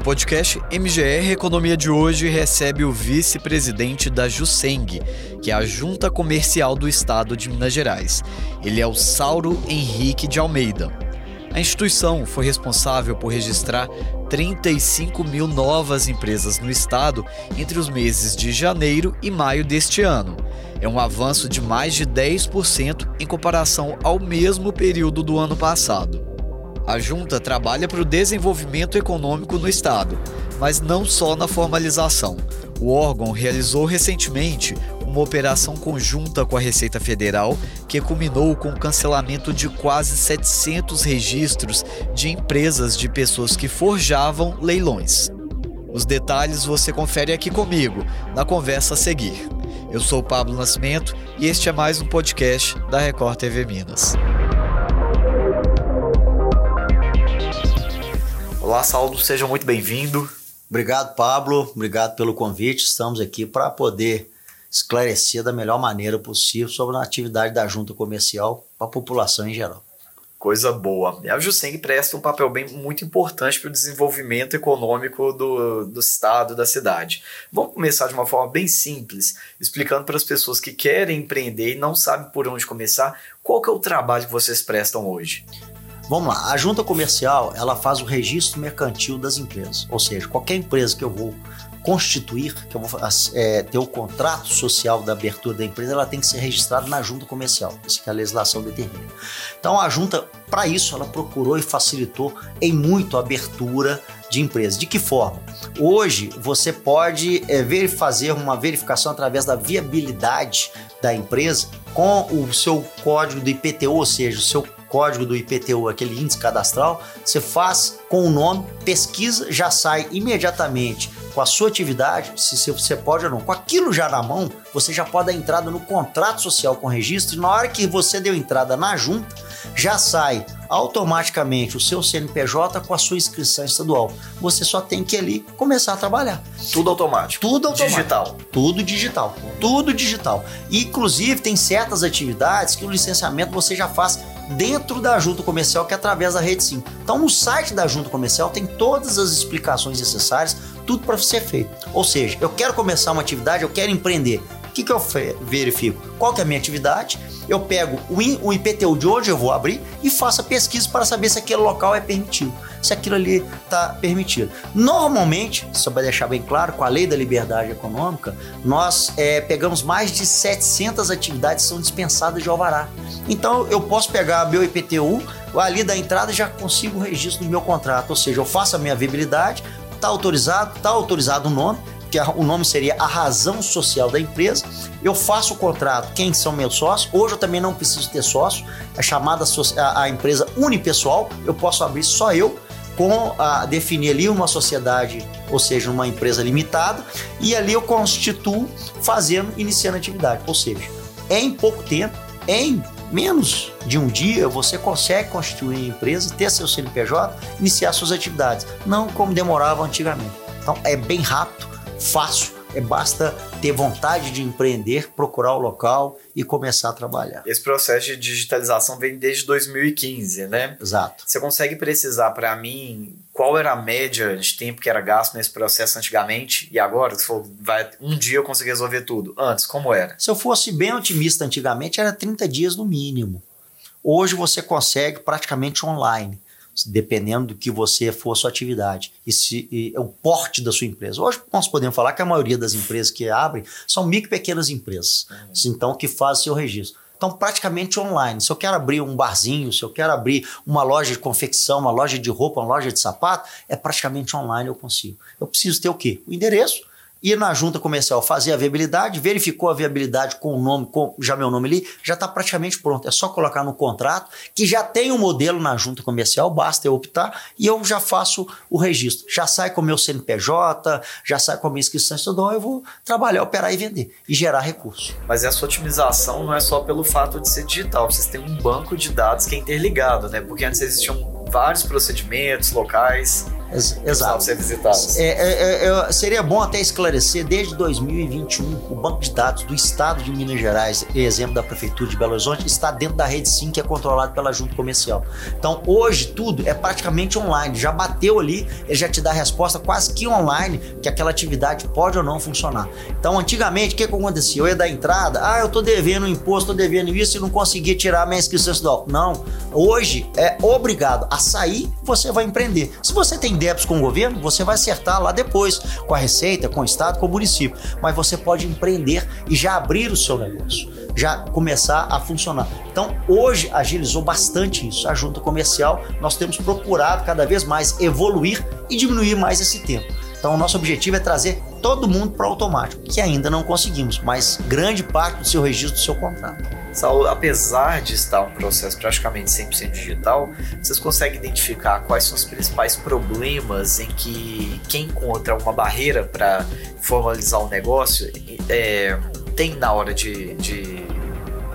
O podcast MGR Economia de hoje recebe o vice-presidente da Juseng, que é a Junta Comercial do Estado de Minas Gerais. Ele é o Sauro Henrique de Almeida. A instituição foi responsável por registrar 35 mil novas empresas no estado entre os meses de janeiro e maio deste ano. É um avanço de mais de 10% em comparação ao mesmo período do ano passado. A junta trabalha para o desenvolvimento econômico no estado, mas não só na formalização. O órgão realizou recentemente uma operação conjunta com a Receita Federal que culminou com o cancelamento de quase 700 registros de empresas de pessoas que forjavam leilões. Os detalhes você confere aqui comigo, na conversa a seguir. Eu sou Pablo Nascimento e este é mais um podcast da Record TV Minas. Olá, Saulo, seja muito bem-vindo. Obrigado, Pablo. Obrigado pelo convite. Estamos aqui para poder esclarecer da melhor maneira possível sobre a atividade da junta comercial para a população em geral. Coisa boa. A Juseng presta um papel bem muito importante para o desenvolvimento econômico do, do estado, da cidade. Vamos começar de uma forma bem simples, explicando para as pessoas que querem empreender e não sabem por onde começar, qual que é o trabalho que vocês prestam hoje? Vamos lá, a junta comercial ela faz o registro mercantil das empresas, ou seja, qualquer empresa que eu vou constituir, que eu vou é, ter o contrato social da abertura da empresa, ela tem que ser registrada na junta comercial, isso que a legislação determina. Então a junta, para isso, ela procurou e facilitou em muito a abertura de empresa. De que forma? Hoje você pode é, ver, fazer uma verificação através da viabilidade da empresa com o seu código do IPTU, ou seja, o seu código do IPTU, aquele índice cadastral, você faz com o nome, pesquisa, já sai imediatamente com a sua atividade, se você pode ou não. Com aquilo já na mão, você já pode dar entrada no contrato social com registro e na hora que você deu entrada na junta, já sai automaticamente o seu CNPJ com a sua inscrição estadual. Você só tem que ali começar a trabalhar. Tudo automático. Tudo automático. Digital. Tudo digital. Tudo digital. E, inclusive, tem certas atividades que o licenciamento você já faz dentro da junta comercial, que é através da rede sim. Então, no site da junta comercial tem todas as explicações necessárias, tudo para ser feito. Ou seja, eu quero começar uma atividade, eu quero empreender. O que, que eu verifico? Qual que é a minha atividade? Eu pego o IPTU de onde eu vou abrir e faço a pesquisa para saber se aquele local é permitido, se aquilo ali está permitido. Normalmente, só para deixar bem claro, com a lei da liberdade econômica, nós é, pegamos mais de 700 atividades que são dispensadas de alvará. Então, eu posso pegar meu IPTU, ali da entrada já consigo o registro do meu contrato, ou seja, eu faço a minha viabilidade, está autorizado, está autorizado o nome, que o nome seria a razão social da empresa. Eu faço o contrato, quem são meus sócios. Hoje eu também não preciso ter sócio, é chamada a, a empresa unipessoal, eu posso abrir só eu com a definir ali uma sociedade, ou seja, uma empresa limitada, e ali eu constituo fazendo, iniciando a atividade. Ou seja, em pouco tempo, em menos de um dia, você consegue constituir a empresa, ter seu CNPJ, iniciar suas atividades. Não como demorava antigamente. Então é bem rápido fácil, é basta ter vontade de empreender, procurar o local e começar a trabalhar. Esse processo de digitalização vem desde 2015, né? Exato. Você consegue precisar para mim qual era a média de tempo que era gasto nesse processo antigamente e agora? Se for, vai, um dia eu consegui resolver tudo. Antes, como era? Se eu fosse bem otimista antigamente, era 30 dias no mínimo. Hoje você consegue praticamente online dependendo do que você for a sua atividade e, se, e o porte da sua empresa. Hoje nós podemos falar que a maioria das empresas que abrem são micro e pequenas empresas, uhum. então que fazem seu registro. Então, praticamente online. Se eu quero abrir um barzinho, se eu quero abrir uma loja de confecção, uma loja de roupa, uma loja de sapato, é praticamente online eu consigo. Eu preciso ter o quê? O endereço, ir na junta comercial fazer a viabilidade, verificou a viabilidade com o nome, com já meu nome ali, já está praticamente pronto. É só colocar no contrato, que já tem um modelo na junta comercial, basta eu optar e eu já faço o registro. Já sai com o meu CNPJ, já sai com a minha inscrição estadual, eu vou trabalhar, operar e vender e gerar recurso. Mas essa otimização não é só pelo fato de ser digital, vocês têm um banco de dados que é interligado, né? Porque antes existiam vários procedimentos locais Ex exato. ser visitados. É, é, é, seria bom até esclarecer, desde 2021, o banco de dados do Estado de Minas Gerais, exemplo da Prefeitura de Belo Horizonte, está dentro da rede SIM, que é controlado pela Junta Comercial. Então, hoje, tudo é praticamente online. Já bateu ali, ele já te dá a resposta quase que online, que aquela atividade pode ou não funcionar. Então, antigamente, o que, que acontecia? Eu ia dar entrada, ah, eu tô devendo imposto, tô devendo isso e não conseguia tirar minha inscrição estadual. Não. Hoje é obrigado a sair, você vai empreender. Se você tem débitos com o governo, você vai acertar lá depois, com a Receita, com o Estado, com o município. Mas você pode empreender e já abrir o seu negócio, já começar a funcionar. Então, hoje agilizou bastante isso. A junta comercial, nós temos procurado cada vez mais evoluir e diminuir mais esse tempo. Então, nosso objetivo é trazer todo mundo para o automático, que ainda não conseguimos, mas grande parte do seu registro do seu contrato. Saulo, apesar de estar um processo praticamente 100% digital, vocês conseguem identificar quais são os principais problemas em que quem encontra uma barreira para formalizar o um negócio é, tem na hora de, de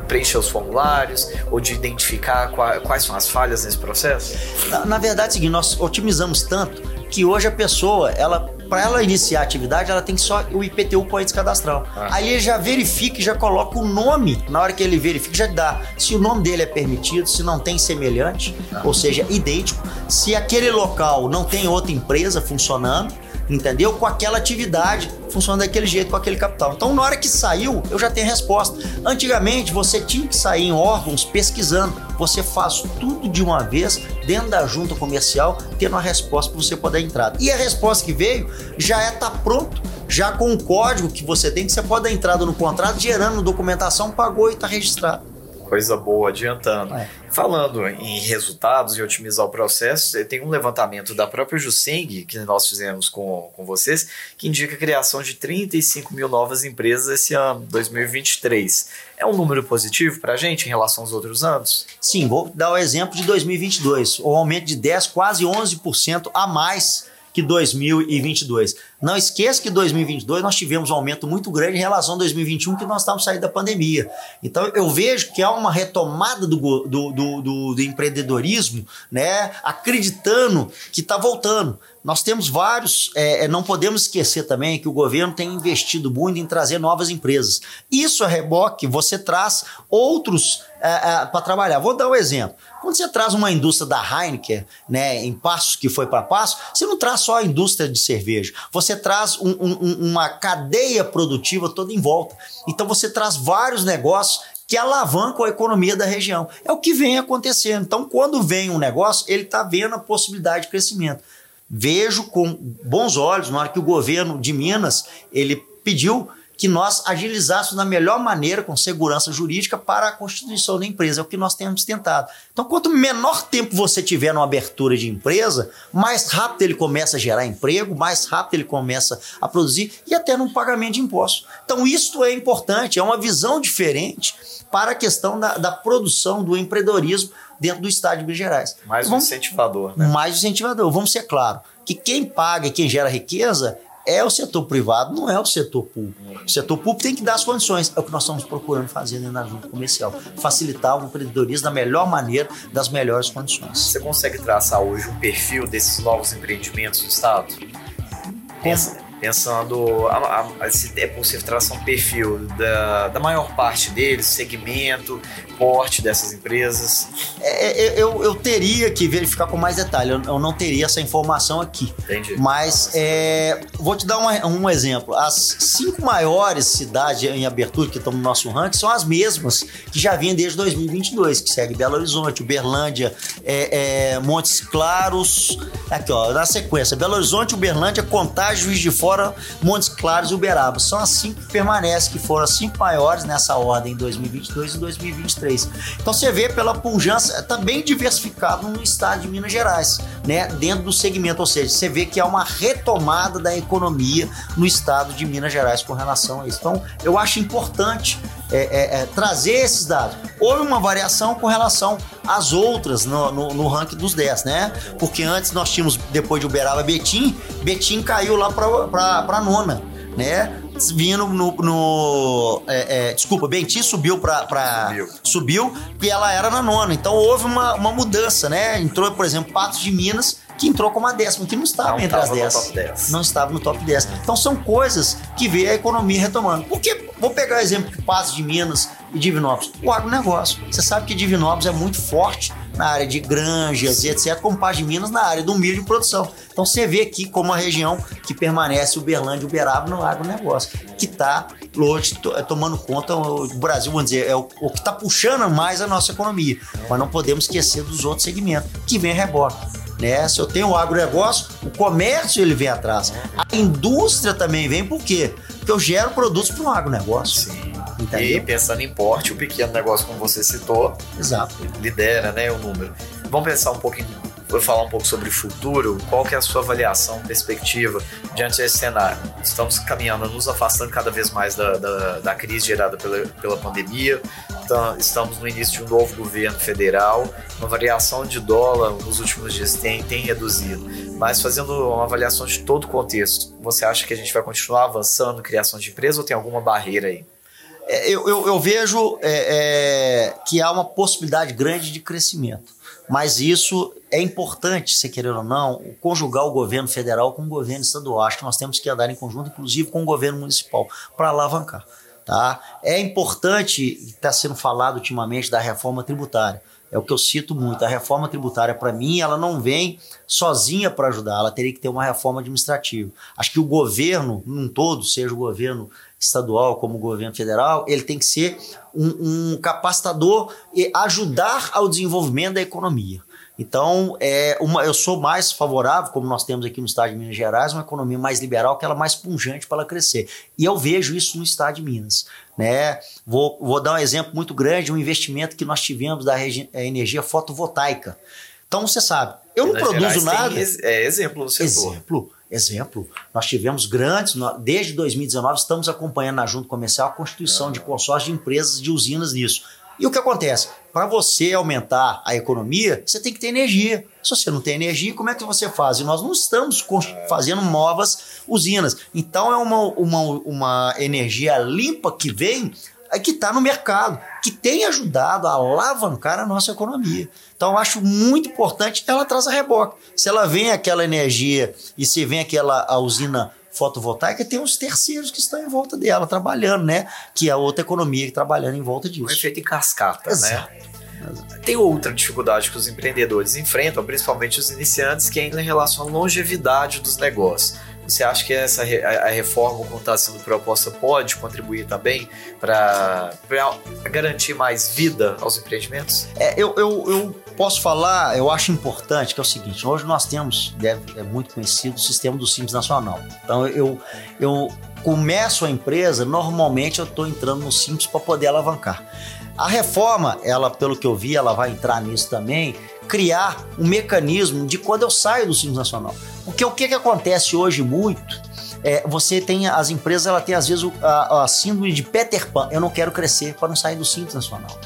preencher os formulários ou de identificar quais são as falhas nesse processo? Na, na verdade, é o seguinte, nós otimizamos tanto que hoje a pessoa, ela para ela iniciar a atividade, ela tem só o IPTU com cadastral. Ah. Aí ele já verifica e já coloca o nome. Na hora que ele verifica, já dá se o nome dele é permitido, se não tem semelhante, ah. ou seja, idêntico, se aquele local não tem outra empresa funcionando entendeu? Com aquela atividade funcionando daquele jeito, com aquele capital. Então, na hora que saiu, eu já tenho a resposta. Antigamente, você tinha que sair em órgãos pesquisando. Você faz tudo de uma vez dentro da junta comercial, tendo a resposta para você poder entrar. E a resposta que veio já é tá pronto, já com o código que você tem, que você pode dar entrada no contrato, gerando documentação, pagou e está registrado coisa boa adiantando. É. Falando em resultados e otimizar o processo, tem um levantamento da própria Juseng, que nós fizemos com, com vocês, que indica a criação de 35 mil novas empresas esse ano, 2023. É um número positivo para a gente em relação aos outros anos? Sim, vou dar o exemplo de 2022, o aumento de 10, quase 11% a mais que 2022. Não esqueça que 2022 nós tivemos um aumento muito grande em relação a 2021, que nós estávamos saindo da pandemia. Então eu vejo que há uma retomada do, do, do, do, do empreendedorismo, né? acreditando que está voltando. Nós temos vários, é, é, não podemos esquecer também que o governo tem investido muito em trazer novas empresas. Isso a reboque, você traz outros é, é, para trabalhar. Vou dar um exemplo. Quando você traz uma indústria da Heineken, né, em Passos, que foi para Passos, você não traz só a indústria de cerveja, você traz um, um, uma cadeia produtiva toda em volta. Então você traz vários negócios que alavancam a economia da região. É o que vem acontecendo. Então, quando vem um negócio, ele está vendo a possibilidade de crescimento. Vejo com bons olhos, na hora que o governo de Minas ele pediu que nós agilizássemos da melhor maneira, com segurança jurídica, para a constituição da empresa. É o que nós temos tentado. Então, quanto menor tempo você tiver numa abertura de empresa, mais rápido ele começa a gerar emprego, mais rápido ele começa a produzir e até no pagamento de impostos. Então, isso é importante, é uma visão diferente para a questão da, da produção, do empreendedorismo dentro do Estado de Minas Gerais. Mais um incentivador. Né? Mais incentivador. Vamos ser claro que quem paga e quem gera riqueza é o setor privado, não é o setor público. O setor público tem que dar as condições. É o que nós estamos procurando fazer na junta comercial. Facilitar o empreendedorismo da melhor maneira, das melhores condições. Você consegue traçar hoje um perfil desses novos empreendimentos do Estado? Pensa, pensando a, a, se é possível traçar um perfil da, da maior parte deles, segmento, porte dessas empresas? É, é, eu, eu teria que verificar com mais detalhe, eu, eu não teria essa informação aqui. Entendi. Mas é, vou te dar um, um exemplo. As cinco maiores cidades em abertura que estão no nosso ranking são as mesmas que já vinham desde 2022, que segue Belo Horizonte, Uberlândia, é, é, Montes Claros, aqui ó, na sequência, Belo Horizonte, Uberlândia, Contagem, Juiz de Fora, Montes Claros e Uberaba. São as cinco que permanecem, que foram as cinco maiores nessa ordem em 2022 e 2023. Então você vê pela pujança, está bem diversificado no estado de Minas Gerais, né? Dentro do segmento, ou seja, você vê que há uma retomada da economia no estado de Minas Gerais com relação a isso. Então eu acho importante é, é, é, trazer esses dados. Houve uma variação com relação às outras no, no, no, ranking dos 10, né? Porque antes nós tínhamos, depois de Uberaba, Betim, Betim caiu lá para nona, né? Vindo no. no é, é, desculpa, Benti subiu para. Subiu. subiu, porque ela era na nona. Então houve uma, uma mudança, né? Entrou, por exemplo, Patos de Minas, que entrou como a décima, que não estava Não entre as estava no 10. top 10. Não estava no top 10. Então são coisas que vê a economia retomando. Porque, vou pegar o exemplo de Patos de Minas e Divinópolis. O agronegócio. Você sabe que Divinópolis é muito forte na área de granjas e etc., como Patos de Minas na área do milho de produção. Então você vê aqui como a região que permanece Uberlândia e Uberaba no agronegócio, que está tomando conta, o Brasil, vamos dizer, é o, o que está puxando mais a nossa economia. Mas não podemos esquecer dos outros segmentos, que vem a reboque. Né? Se eu tenho o agronegócio, o comércio ele vem atrás. A indústria também vem por quê? Porque eu gero produtos para o agronegócio. Sim. Entendeu? E pensando em porte, o pequeno negócio, como você citou, Exato. lidera né, o número. Vamos pensar um pouquinho, vou falar um pouco sobre o futuro. Qual que é a sua avaliação, perspectiva diante desse cenário? Estamos caminhando, nos afastando cada vez mais da, da, da crise gerada pela, pela pandemia. Então, estamos no início de um novo governo federal. Uma variação de dólar nos últimos dias tem, tem reduzido. Mas fazendo uma avaliação de todo o contexto, você acha que a gente vai continuar avançando, criação de empresa ou tem alguma barreira aí? É, eu, eu, eu vejo é, é, que há uma possibilidade grande de crescimento. Mas isso é importante, se querer ou não, conjugar o governo federal com o governo estadual. Acho que nós temos que andar em conjunto, inclusive com o governo municipal, para alavancar. Tá? É importante, está sendo falado ultimamente, da reforma tributária. É o que eu cito muito. A reforma tributária, para mim, ela não vem sozinha para ajudar, ela teria que ter uma reforma administrativa. Acho que o governo, num todo, seja o governo estadual como o governo federal, ele tem que ser um, um capacitador e ajudar ao desenvolvimento da economia. Então, é uma, eu sou mais favorável, como nós temos aqui no estado de Minas Gerais, uma economia mais liberal, que ela é mais pungente para ela crescer. E eu vejo isso no estado de Minas. Né? Vou, vou dar um exemplo muito grande, um investimento que nós tivemos da a energia fotovoltaica. Então, você sabe, eu não Minas produzo Gerais nada. ex- é exemplo no setor. Exemplo, exemplo. Nós tivemos grandes, desde 2019 estamos acompanhando na Junta Comercial a constituição de consórcio de empresas de usinas nisso. E o que acontece? Para você aumentar a economia, você tem que ter energia. Se você não tem energia, como é que você faz? E nós não estamos fazendo novas usinas. Então é uma, uma, uma energia limpa que vem é que está no mercado, que tem ajudado a alavancar a nossa economia. Então, eu acho muito importante, ela traz a reboque. Se ela vem aquela energia e se vem aquela a usina fotovoltaica, tem os terceiros que estão em volta dela, trabalhando, né? Que é a outra economia trabalhando em volta Um disso. efeito em cascata, Exato. né? Tem outra dificuldade que os empreendedores enfrentam, principalmente os iniciantes, que é em relação à longevidade dos negócios. Você acha que essa a reforma, como está sendo proposta, pode contribuir também para garantir mais vida aos empreendimentos? É, eu, eu, eu posso falar, eu acho importante, que é o seguinte: hoje nós temos, é muito conhecido, o sistema do Simples Nacional. Então eu, eu começo a empresa, normalmente eu estou entrando no Simples para poder alavancar. A reforma, ela, pelo que eu vi, ela vai entrar nisso também, criar um mecanismo de quando eu saio do Simples Nacional. Porque o que, que acontece hoje muito é, você tem as empresas, ela tem às vezes a, a síndrome de Peter Pan. Eu não quero crescer para não sair do Simples Nacional.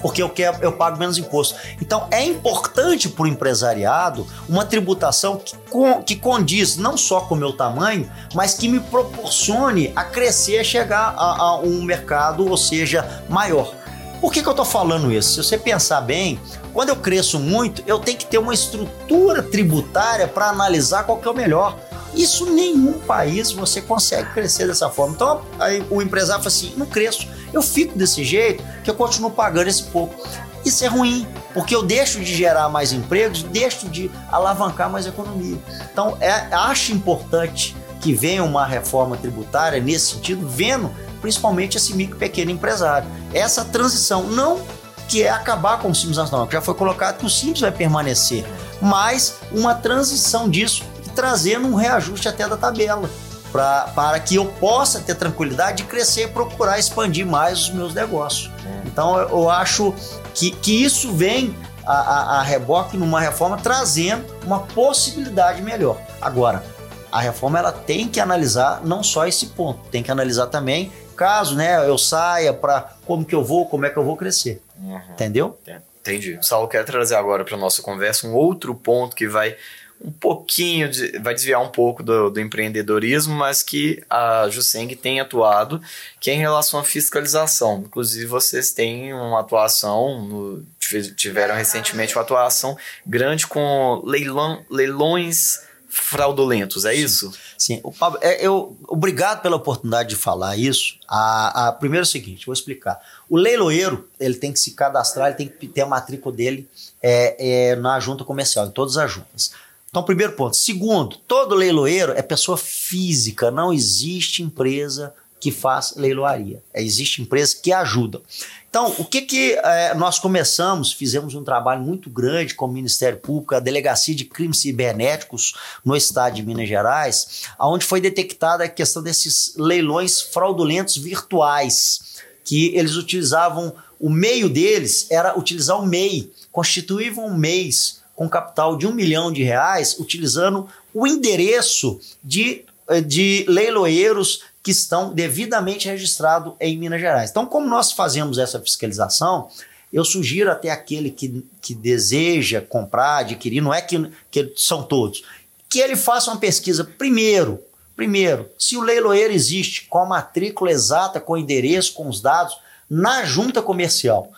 Porque eu, quero, eu pago menos imposto. Então é importante para o empresariado uma tributação que, con- que condiz não só com o meu tamanho, mas que me proporcione a crescer, chegar a, a um mercado, ou seja, maior. Por que, que eu estou falando isso? Se você pensar bem, quando eu cresço muito, eu tenho que ter uma estrutura tributária para analisar qual que é o melhor. Isso nenhum país você consegue crescer dessa forma. Então aí o empresário fala assim: não cresço, eu fico desse jeito que eu continuo pagando esse pouco. Isso é ruim, porque eu deixo de gerar mais empregos, deixo de alavancar mais economia. Então é, acho importante que venha uma reforma tributária nesse sentido, vendo principalmente esse micro pequeno empresário. Essa transição, não que é acabar com o Simples Nacional, que já foi colocado que o Simples vai permanecer, mas uma transição disso trazendo um reajuste até da tabela. Pra, para que eu possa ter tranquilidade de crescer e procurar expandir mais os meus negócios. Então eu, acho que, que isso vem a, a, a reboque numa reforma trazendo uma possibilidade melhor. Agora, a reforma ela tem que analisar não só esse ponto, tem que analisar também caso né, eu saia para como que eu vou, como é que eu vou crescer. Entendeu? Entendi. Saulo, quero trazer agora para nossa conversa um outro ponto que vai um pouquinho, de, vai desviar um pouco do, do, empreendedorismo, mas que a Juseng tem atuado, que é em relação à fiscalização. Inclusive, vocês têm uma atuação, no, tiveram recentemente uma atuação grande com leilão, leilões fraudulentos, é isso? Sim. O Pablo, é, eu, obrigado pela oportunidade de falar isso. A, a, primeiro é o seguinte, vou explicar. O leiloeiro, ele tem que se cadastrar, ele tem que ter a matrícula dele é, é, na junta comercial, em todas as juntas. Então, primeiro ponto. Segundo, todo leiloeiro é pessoa física, não existe empresa que faz leiloaria. É, existe empresa que ajuda. Então, o que, que é, nós começamos? Fizemos um trabalho muito grande com o Ministério Público, a Delegacia de Crimes Cibernéticos no estado de Minas Gerais, onde foi detectada a questão desses leilões fraudulentos virtuais, que eles utilizavam, o meio deles era utilizar o MEI, constituíam um mês com capital de um milhão de reais, utilizando o endereço de, eh, de leiloeiros que estão devidamente registrados em Minas Gerais. Então, como nós fazemos essa fiscalização, eu sugiro até aquele que, que deseja comprar, adquirir, não é que, que são todos, que ele faça uma pesquisa primeiro. Primeiro, se o leiloeiro existe com a matrícula exata, com o endereço, com os dados, na junta comercial.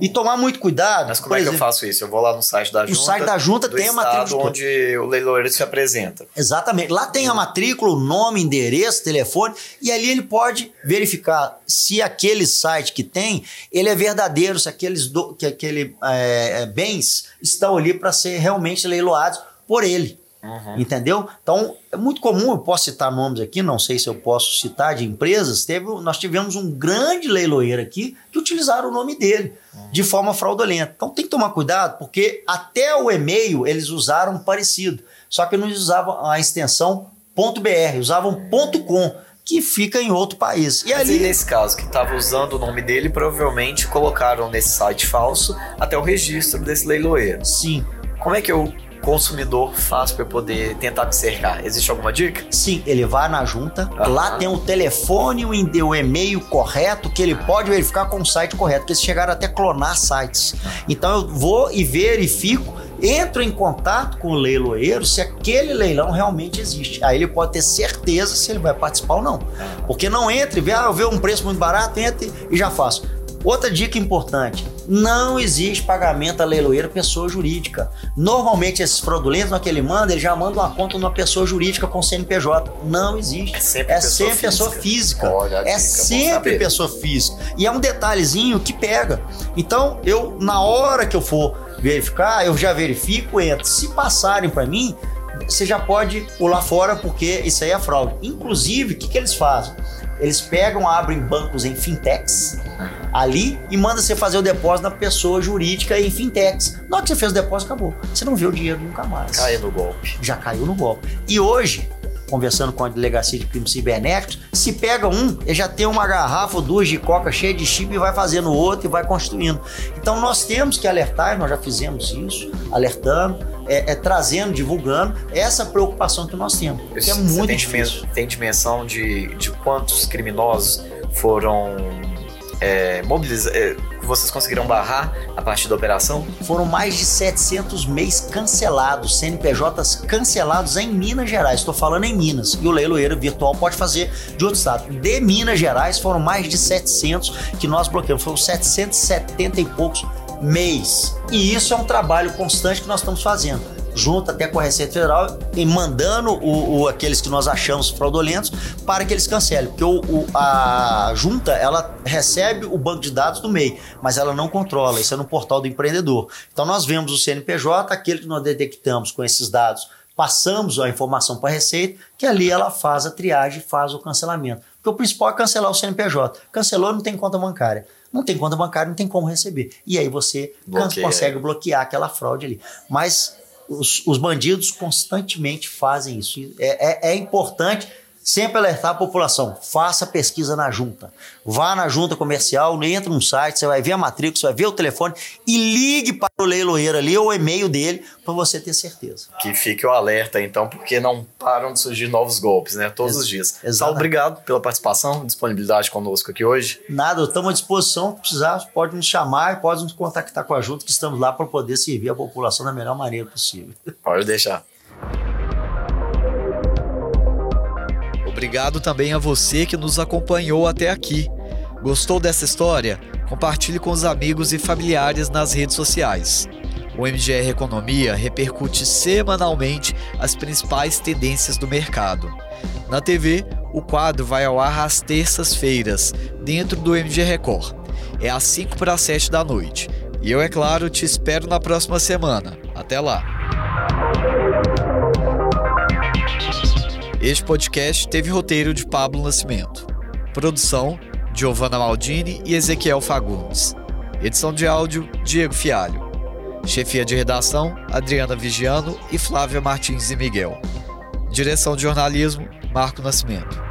E tomar muito cuidado. Mas como é que exemplo, eu faço isso? Eu vou lá no site da junta. No site da junta tem a matrícula. onde o leiloeiro se apresenta. Exatamente. Lá tem a matrícula, o nome, endereço, telefone, e ali ele pode verificar se aquele site que tem, ele é verdadeiro, se aqueles do, que aquele é, bens estão ali para ser realmente leiloados por ele. Uhum. Entendeu? Então, é muito comum, eu posso citar nomes aqui, não sei se eu posso citar de empresas. Teve, nós tivemos um grande leiloeiro aqui que utilizaram o nome dele uhum. de forma fraudulenta. Então tem que tomar cuidado, porque até o e-mail eles usaram parecido. Só que não usavam a extensão .br, usavam .com que fica em outro país. E ali nesse caso que estava usando o nome dele, provavelmente colocaram nesse site falso até o registro desse leiloeiro. Sim. Como é que eu consumidor faz para poder tentar te cercar? Existe alguma dica? Sim, ele vai na junta, uhum. lá tem o telefone, o e-mail correto que ele pode verificar com o site correto, porque eles chegaram até clonar sites. Então eu vou e verifico entro em contato com o leiloeiro se aquele leilão realmente existe. Aí ele pode ter certeza se ele vai participar ou não. Porque não entre, vê, ah, eu vejo um preço muito barato, entre e já faço. Outra dica importante: não existe pagamento a leiloeiro pessoa jurídica. Normalmente esses fraudulentos, no que ele manda, ele já manda uma conta numa pessoa jurídica com CNPJ. Não existe. É sempre, é pessoa, sempre física. pessoa física. Olha, é sempre pessoa física. E é um detalhezinho que pega. Então, eu, na hora que eu for verificar, eu já verifico, entro. Se passarem para mim, você já pode pular fora porque isso aí é fraude. Inclusive, o que, que eles fazem? Eles pegam, abrem bancos em fintechs ali e manda você fazer o depósito na pessoa jurídica em fintechs. Na hora que você fez o depósito, acabou. Você não vê o dinheiro nunca mais. Caiu no golpe. Já caiu no golpe. E hoje, conversando com a delegacia de crimes cibernéticos, se pega um, ele já tem uma garrafa ou duas de coca cheia de chip e vai fazendo outro e vai construindo. Então nós temos que alertar, nós já fizemos isso, alertando, é, é trazendo, divulgando essa preocupação que nós temos. Que é muito tem difícil. Tem dimensão de, de quantos criminosos foram é, mobiliza, é, vocês conseguiram barrar a partir da operação? Foram mais de 700 MEIs cancelados, CNPJs cancelados em Minas Gerais. Estou falando em Minas. E o leiloeiro virtual pode fazer de outro estado. De Minas Gerais foram mais de 700 que nós bloqueamos. Foram 770 e poucos MEIs. E isso é um trabalho constante que nós estamos fazendo junto até com a Receita Federal e mandando o, o, aqueles que nós achamos fraudulentos para que eles cancelem. Porque o, o, a junta, ela recebe o banco de dados do MEI, mas ela não controla, isso é no portal do empreendedor. Então nós vemos o CNPJ, aquele que nós detectamos com esses dados, passamos a informação para a Receita, que ali ela faz a triagem, faz o cancelamento. Porque o principal é cancelar o CNPJ. Cancelou, não tem conta bancária. Não tem conta bancária, não tem como receber. E aí você Bloqueia. consegue bloquear aquela fraude ali. Mas os, os bandidos constantemente fazem isso. É, é, é importante sempre alertar a população, faça pesquisa na junta. Vá na junta comercial, entra no site, você vai ver a matrícula, você vai ver o telefone e ligue para o leiloeiro ali ou o e-mail dele para você ter certeza. Que fique o alerta então, porque não param de surgir novos golpes, né? Todos Ex os dias. Saulo, obrigado pela participação, disponibilidade conosco aqui hoje. Nada, estamos à disposição, se precisar, pode nos chamar, pode nos contactar com a junta que estamos lá para poder servir a população da melhor maneira possível. Pode deixar. Obrigado também a você que nos acompanhou até aqui. Gostou dessa história? Compartilhe com os amigos e familiares nas redes sociais. O MGR Economia repercute semanalmente as principais tendências do mercado. Na TV, o quadro vai ao ar às terças-feiras, dentro do MG Record. É às 5 para as 7 da noite. E eu, é claro, te espero na próxima semana. Até lá! Este podcast teve roteiro de Pablo Nascimento. Produção: Giovanna Maldini e Ezequiel Fagundes. Edição de áudio: Diego Fialho. Chefia de redação: Adriana Vigiano e Flávia Martins e Miguel. Direção de jornalismo: Marco Nascimento.